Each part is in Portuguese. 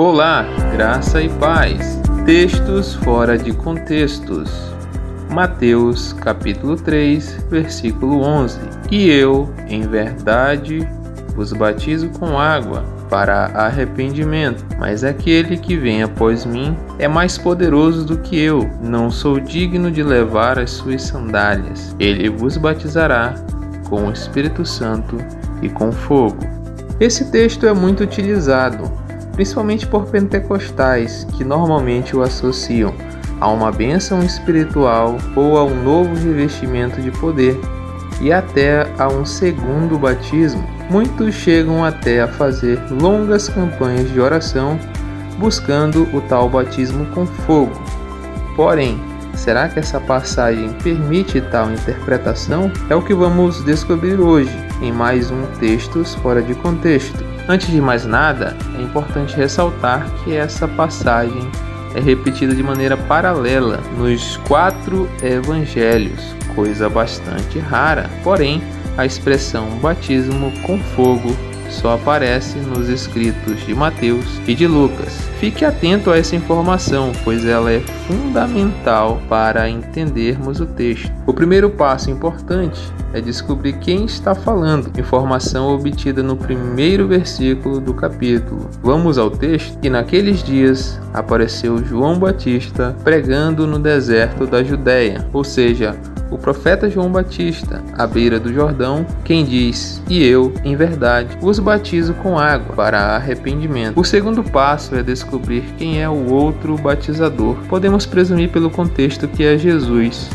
Olá, graça e paz. Textos fora de contextos. Mateus capítulo 3, versículo 11. E eu, em verdade, vos batizo com água para arrependimento, mas aquele que vem após mim é mais poderoso do que eu, não sou digno de levar as suas sandálias. Ele vos batizará com o Espírito Santo e com fogo. Esse texto é muito utilizado, principalmente por pentecostais, que normalmente o associam a uma bênção espiritual ou a um novo revestimento de poder e até a um segundo batismo. Muitos chegam até a fazer longas campanhas de oração buscando o tal batismo com fogo. Porém, será que essa passagem permite tal interpretação? É o que vamos descobrir hoje em mais um Textos Fora de Contexto. Antes de mais nada, é importante ressaltar que essa passagem é repetida de maneira paralela nos quatro evangelhos, coisa bastante rara. Porém, a expressão batismo com fogo só aparece nos escritos de Mateus e de Lucas. Fique atento a essa informação, pois ela é fundamental para entendermos o texto. O primeiro passo importante é descobrir quem está falando, informação obtida no primeiro versículo do capítulo. Vamos ao texto? E naqueles dias apareceu João Batista pregando no deserto da Judéia, ou seja, o profeta João Batista, à beira do Jordão, quem diz: E eu, em verdade, vos batizo com água para arrependimento. O segundo passo é descobrir quem é o outro batizador. Podemos presumir pelo contexto que é Jesus,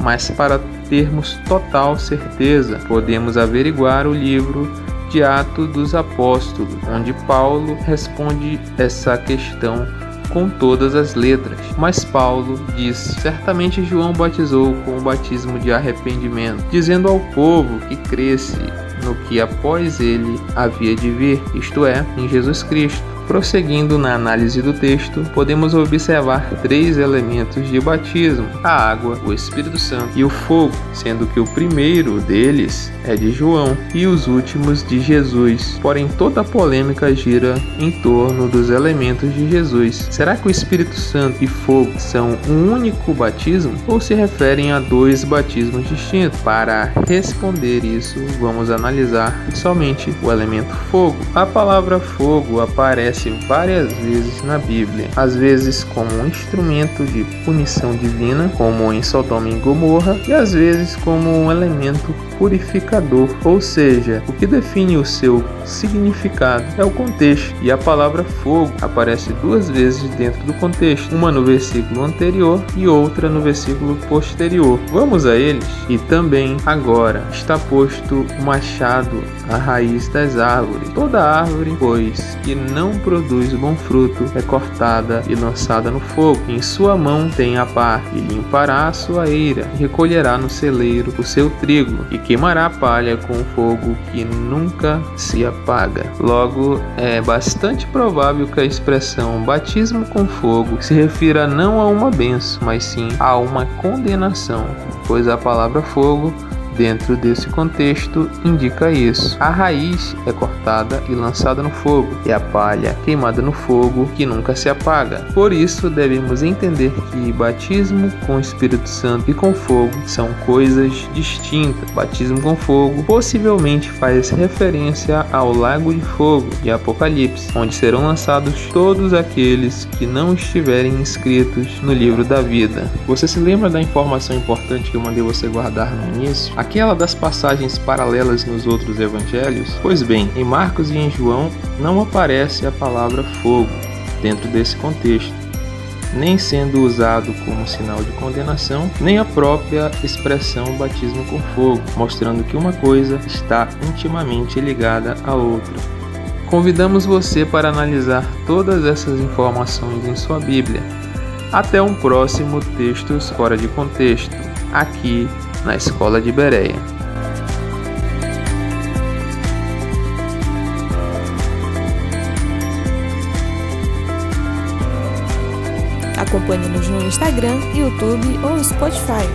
mas para termos total certeza, podemos averiguar o livro de Atos dos Apóstolos, onde Paulo responde essa questão com todas as letras. Mas Paulo diz: certamente João batizou com o batismo de arrependimento, dizendo ao povo que cresce no que após ele havia de vir, isto é, em Jesus Cristo. Prosseguindo na análise do texto, podemos observar três elementos de batismo: a água, o Espírito Santo e o fogo, sendo que o primeiro deles é de João e os últimos de Jesus. Porém, toda a polêmica gira em torno dos elementos de Jesus. Será que o Espírito Santo e fogo são um único batismo ou se referem a dois batismos distintos? Para responder isso, vamos analisar somente o elemento fogo. A palavra fogo aparece aparece várias vezes na Bíblia, às vezes como um instrumento de punição divina, como em Sodoma e Gomorra, e às vezes como um elemento purificador, ou seja, o que define o seu significado é o contexto, e a palavra fogo aparece duas vezes dentro do contexto, uma no versículo anterior e outra no versículo posterior. Vamos a eles? E também agora está posto o machado à raiz das árvores. Toda árvore, pois, que não produz bom fruto, é cortada e lançada no fogo. Em sua mão tem a pá, e limpará a sua eira, e recolherá no celeiro o seu trigo, e queimará a palha com fogo que nunca se apaga. Logo, é bastante provável que a expressão batismo com fogo se refira não a uma benção, mas sim a uma condenação, pois a palavra fogo dentro desse contexto indica isso. A raiz é cortada e lançada no fogo, e a palha queimada no fogo que nunca se apaga. Por isso, devemos entender que batismo com o Espírito Santo e com fogo são coisas distintas. Batismo com fogo possivelmente faz referência ao lago de fogo de Apocalipse, onde serão lançados todos aqueles que não estiverem inscritos no livro da vida. Você se lembra da informação importante que eu mandei você guardar no início? Aquela das passagens paralelas nos outros evangelhos? Pois bem, em Marcos e em João não aparece a palavra fogo dentro desse contexto, nem sendo usado como sinal de condenação, nem a própria expressão batismo com fogo, mostrando que uma coisa está intimamente ligada à outra. Convidamos você para analisar todas essas informações em sua Bíblia. Até um próximo Textos Fora de Contexto, aqui na escola de Bereia. Acompanhe-nos no Instagram, YouTube ou Spotify.